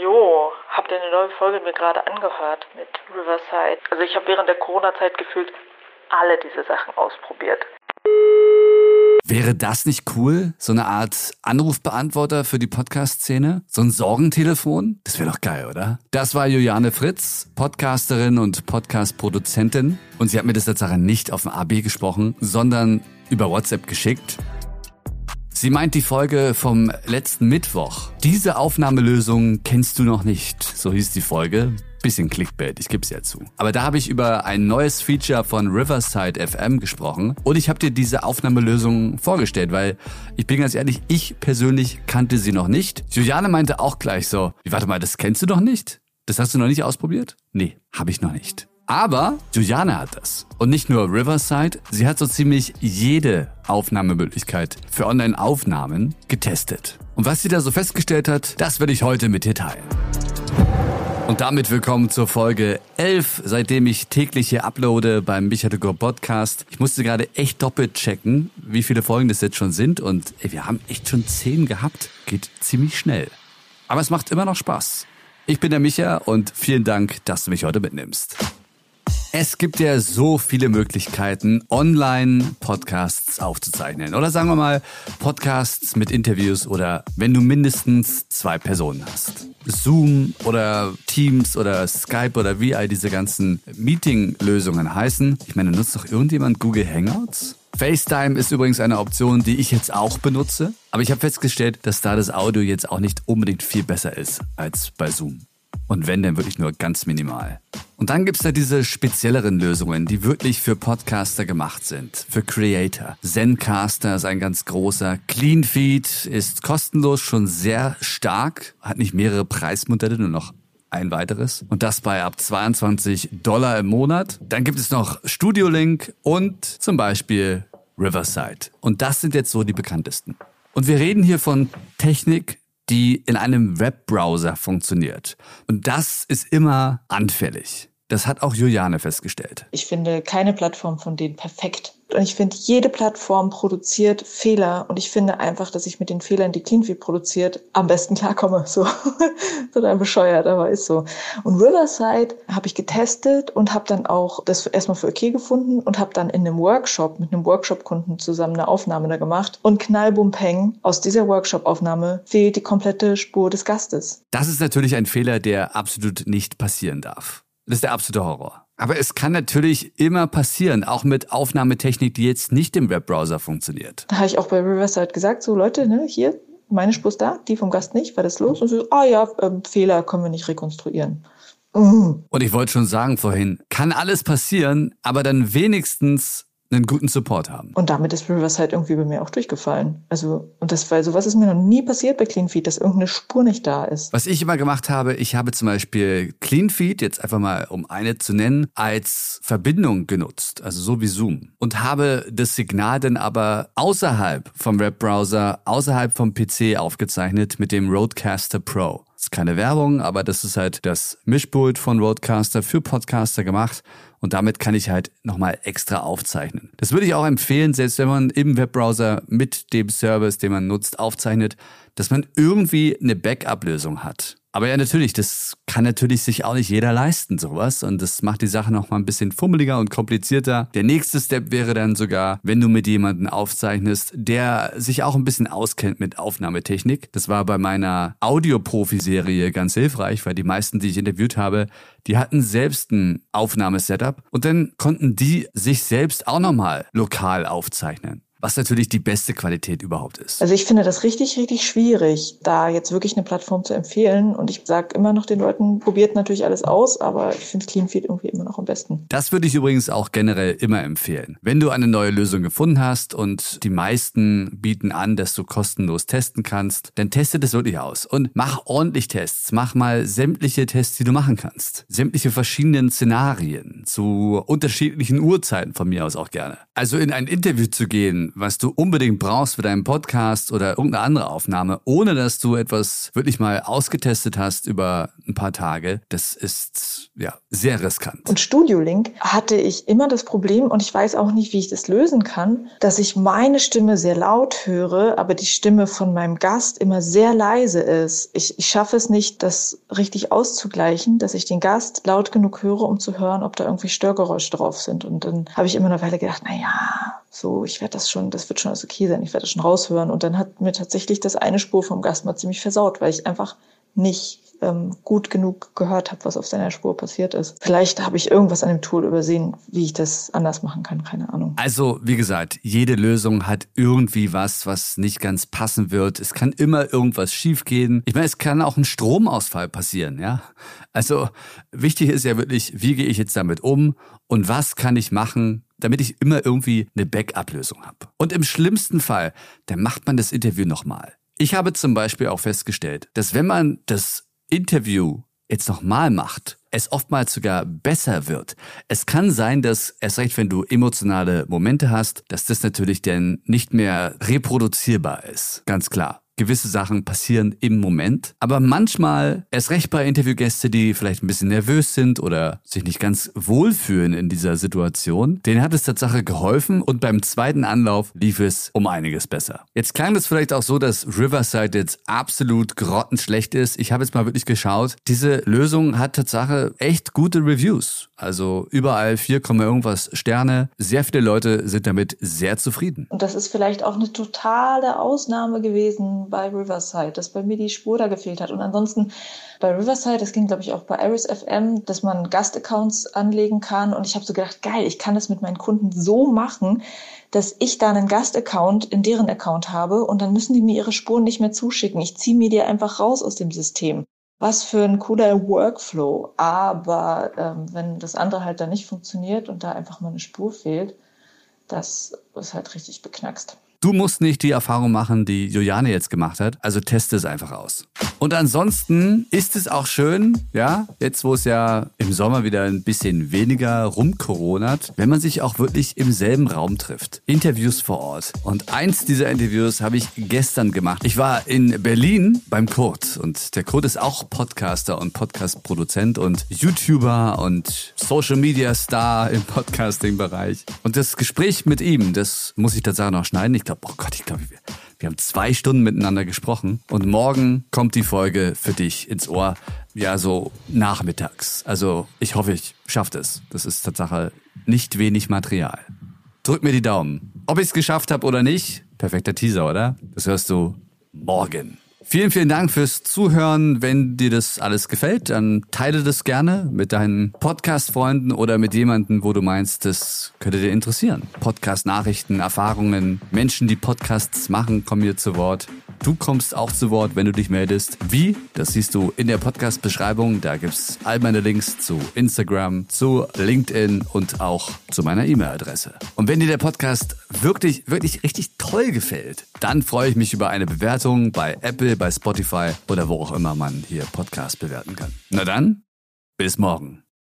Jo, habt ihr eine neue Folge mir gerade angehört mit Riverside? Also ich habe während der Corona-Zeit gefühlt alle diese Sachen ausprobiert. Wäre das nicht cool? So eine Art Anrufbeantworter für die Podcast-Szene? So ein Sorgentelefon? Das wäre doch geil, oder? Das war Juliane Fritz, Podcasterin und Podcast-Produzentin. Und sie hat mir das Tatsache nicht auf dem AB gesprochen, sondern über WhatsApp geschickt. Sie meint die Folge vom letzten Mittwoch. Diese Aufnahmelösung kennst du noch nicht. So hieß die Folge. Bisschen Clickbait, ich gebe es ja zu. Aber da habe ich über ein neues Feature von Riverside FM gesprochen und ich habe dir diese Aufnahmelösung vorgestellt, weil ich bin ganz ehrlich, ich persönlich kannte sie noch nicht. Juliane meinte auch gleich so, warte mal, das kennst du doch nicht? Das hast du noch nicht ausprobiert? Nee, habe ich noch nicht. Aber Juliane hat das. Und nicht nur Riverside, sie hat so ziemlich jede Aufnahmemöglichkeit für Online-Aufnahmen getestet. Und was sie da so festgestellt hat, das werde ich heute mit dir teilen. Und damit willkommen zur Folge 11, seitdem ich täglich hier uploade beim Michael Go Podcast. Ich musste gerade echt doppelt checken, wie viele Folgen das jetzt schon sind. Und ey, wir haben echt schon 10 gehabt. Geht ziemlich schnell. Aber es macht immer noch Spaß. Ich bin der Micha und vielen Dank, dass du mich heute mitnimmst. Es gibt ja so viele Möglichkeiten, Online-Podcasts aufzuzeichnen. Oder sagen wir mal, Podcasts mit Interviews oder wenn du mindestens zwei Personen hast. Zoom oder Teams oder Skype oder wie all diese ganzen Meeting-Lösungen heißen. Ich meine, nutzt doch irgendjemand Google Hangouts? FaceTime ist übrigens eine Option, die ich jetzt auch benutze. Aber ich habe festgestellt, dass da das Audio jetzt auch nicht unbedingt viel besser ist als bei Zoom. Und wenn, dann wirklich nur ganz minimal. Und dann gibt's da diese spezielleren Lösungen, die wirklich für Podcaster gemacht sind, für Creator. Zencaster ist ein ganz großer. CleanFeed ist kostenlos schon sehr stark, hat nicht mehrere Preismodelle, nur noch ein weiteres. Und das bei ab 22 Dollar im Monat. Dann gibt es noch Studio Link und zum Beispiel Riverside. Und das sind jetzt so die bekanntesten. Und wir reden hier von Technik, die in einem Webbrowser funktioniert. Und das ist immer anfällig. Das hat auch Juliane festgestellt. Ich finde keine Plattform von denen perfekt. Und ich finde, jede Plattform produziert Fehler. Und ich finde einfach, dass ich mit den Fehlern, die CleanFeed produziert, am besten klarkomme. So, total bescheuert, aber ist so. Und Riverside habe ich getestet und habe dann auch das erstmal für okay gefunden und habe dann in einem Workshop mit einem Workshop-Kunden zusammen eine Aufnahme da gemacht. Und knallbumpeng, aus dieser Workshop-Aufnahme fehlt die komplette Spur des Gastes. Das ist natürlich ein Fehler, der absolut nicht passieren darf. Das ist der absolute Horror. Aber es kann natürlich immer passieren, auch mit Aufnahmetechnik, die jetzt nicht im Webbrowser funktioniert. Da habe ich auch bei Riverside gesagt, so Leute, ne, hier, meine Spur ist da, die vom Gast nicht, war das los? Und so, ah ja, ähm, Fehler können wir nicht rekonstruieren. Und ich wollte schon sagen vorhin, kann alles passieren, aber dann wenigstens einen guten Support haben. Und damit ist Riverside irgendwie bei mir auch durchgefallen. Also, und das, weil sowas ist mir noch nie passiert bei CleanFeed, dass irgendeine Spur nicht da ist. Was ich immer gemacht habe, ich habe zum Beispiel CleanFeed, jetzt einfach mal um eine zu nennen, als Verbindung genutzt, also so wie Zoom. Und habe das Signal dann aber außerhalb vom Webbrowser, außerhalb vom PC aufgezeichnet mit dem Roadcaster Pro. Das ist keine Werbung, aber das ist halt das Mischpult von Roadcaster für Podcaster gemacht und damit kann ich halt nochmal extra aufzeichnen. Das würde ich auch empfehlen, selbst wenn man im Webbrowser mit dem Service, den man nutzt, aufzeichnet, dass man irgendwie eine Backup-Lösung hat. Aber ja, natürlich, das kann natürlich sich auch nicht jeder leisten, sowas. Und das macht die Sache noch mal ein bisschen fummeliger und komplizierter. Der nächste Step wäre dann sogar, wenn du mit jemandem aufzeichnest, der sich auch ein bisschen auskennt mit Aufnahmetechnik. Das war bei meiner Audioprofi-Serie ganz hilfreich, weil die meisten, die ich interviewt habe, die hatten selbst ein Aufnahmesetup und dann konnten die sich selbst auch nochmal lokal aufzeichnen was natürlich die beste Qualität überhaupt ist. Also ich finde das richtig, richtig schwierig, da jetzt wirklich eine Plattform zu empfehlen. Und ich sage immer noch den Leuten, probiert natürlich alles aus, aber ich finde CleanFeed irgendwie immer noch am besten. Das würde ich übrigens auch generell immer empfehlen. Wenn du eine neue Lösung gefunden hast und die meisten bieten an, dass du kostenlos testen kannst, dann teste das wirklich aus und mach ordentlich Tests. Mach mal sämtliche Tests, die du machen kannst. Sämtliche verschiedenen Szenarien zu unterschiedlichen Uhrzeiten von mir aus auch gerne. Also in ein Interview zu gehen, Was du unbedingt brauchst für deinen Podcast oder irgendeine andere Aufnahme, ohne dass du etwas wirklich mal ausgetestet hast über ein paar Tage, das ist ja sehr riskant. Und Studiolink hatte ich immer das Problem und ich weiß auch nicht, wie ich das lösen kann, dass ich meine Stimme sehr laut höre, aber die Stimme von meinem Gast immer sehr leise ist. Ich, ich schaffe es nicht, das richtig auszugleichen, dass ich den Gast laut genug höre, um zu hören, ob da irgendwie Störgeräusche drauf sind. Und dann habe ich immer eine Weile gedacht, na ja, so, ich werde das schon, das wird schon alles okay sein, ich werde das schon raushören. Und dann hat mir tatsächlich das eine Spur vom Gast mal ziemlich versaut, weil ich einfach nicht ähm, gut genug gehört habe, was auf seiner Spur passiert ist. Vielleicht habe ich irgendwas an dem Tool übersehen, wie ich das anders machen kann, keine Ahnung. Also, wie gesagt, jede Lösung hat irgendwie was, was nicht ganz passen wird. Es kann immer irgendwas schiefgehen. Ich meine, es kann auch ein Stromausfall passieren, ja. Also, wichtig ist ja wirklich, wie gehe ich jetzt damit um und was kann ich machen, damit ich immer irgendwie eine Backup-Lösung habe. Und im schlimmsten Fall, dann macht man das Interview nochmal. Ich habe zum Beispiel auch festgestellt, dass wenn man das Interview jetzt nochmal macht, es oftmals sogar besser wird. Es kann sein, dass erst recht, wenn du emotionale Momente hast, dass das natürlich dann nicht mehr reproduzierbar ist. Ganz klar gewisse Sachen passieren im Moment. Aber manchmal, erst recht bei Interviewgäste, die vielleicht ein bisschen nervös sind oder sich nicht ganz wohlfühlen in dieser Situation, denen hat es Tatsache geholfen und beim zweiten Anlauf lief es um einiges besser. Jetzt klang es vielleicht auch so, dass Riverside jetzt absolut grottenschlecht ist. Ich habe jetzt mal wirklich geschaut. Diese Lösung hat Tatsache echt gute Reviews. Also überall 4, irgendwas Sterne. Sehr viele Leute sind damit sehr zufrieden. Und das ist vielleicht auch eine totale Ausnahme gewesen bei Riverside, dass bei mir die Spur da gefehlt hat. Und ansonsten bei Riverside, das ging glaube ich auch bei Iris FM, dass man Gastaccounts anlegen kann. Und ich habe so gedacht, geil, ich kann das mit meinen Kunden so machen, dass ich da einen Gastaccount in deren Account habe und dann müssen die mir ihre Spuren nicht mehr zuschicken. Ich ziehe mir die einfach raus aus dem System. Was für ein cooler Workflow. Aber ähm, wenn das andere halt dann nicht funktioniert und da einfach mal eine Spur fehlt, das ist halt richtig beknackst. Du musst nicht die Erfahrung machen, die Juliane jetzt gemacht hat. Also teste es einfach aus. Und ansonsten ist es auch schön, ja, jetzt wo es ja im Sommer wieder ein bisschen weniger rumkoronat, wenn man sich auch wirklich im selben Raum trifft. Interviews vor Ort. Und eins dieser Interviews habe ich gestern gemacht. Ich war in Berlin beim Kurt und der Kurt ist auch Podcaster und Podcastproduzent und YouTuber und Social Media Star im Podcasting-Bereich. Und das Gespräch mit ihm, das muss ich tatsächlich noch schneiden. Ich glaube, oh Gott, ich glaube, wir, wir haben zwei Stunden miteinander gesprochen und morgen kommt die Folge für dich ins Ohr. Ja, so nachmittags. Also ich hoffe, ich schaffe es. Das ist Tatsache nicht wenig Material. Drück mir die Daumen. Ob ich es geschafft habe oder nicht, perfekter Teaser, oder? Das hörst du morgen. Vielen, vielen Dank fürs Zuhören. Wenn dir das alles gefällt, dann teile das gerne mit deinen Podcast-Freunden oder mit jemandem, wo du meinst, das könnte dir interessieren. Podcast-Nachrichten, Erfahrungen, Menschen, die Podcasts machen, kommen hier zu Wort. Du kommst auch zu Wort, wenn du dich meldest. Wie? Das siehst du in der Podcast-Beschreibung. Da gibt's all meine Links zu Instagram, zu LinkedIn und auch zu meiner E-Mail-Adresse. Und wenn dir der Podcast wirklich, wirklich richtig toll gefällt, dann freue ich mich über eine Bewertung bei Apple, bei Spotify oder wo auch immer man hier Podcast bewerten kann. Na dann, bis morgen.